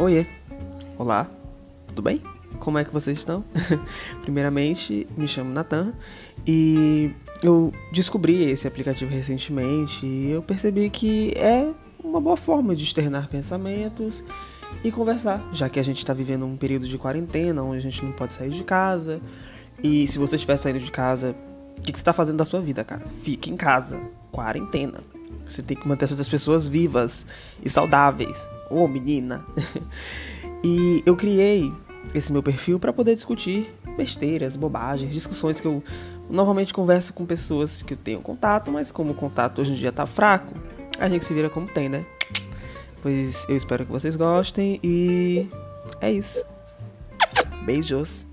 Oiê, olá, tudo bem? Como é que vocês estão? Primeiramente, me chamo Natan e eu descobri esse aplicativo recentemente e eu percebi que é uma boa forma de externar pensamentos e conversar, já que a gente está vivendo um período de quarentena onde a gente não pode sair de casa. E se você estiver saindo de casa, o que, que você está fazendo da sua vida, cara? Fique em casa, quarentena. Você tem que manter essas pessoas vivas e saudáveis. Oh, menina! e eu criei esse meu perfil para poder discutir besteiras, bobagens, discussões que eu normalmente converso com pessoas que eu tenho contato, mas como o contato hoje em dia tá fraco, a gente se vira como tem, né? Pois eu espero que vocês gostem e é isso. Beijos.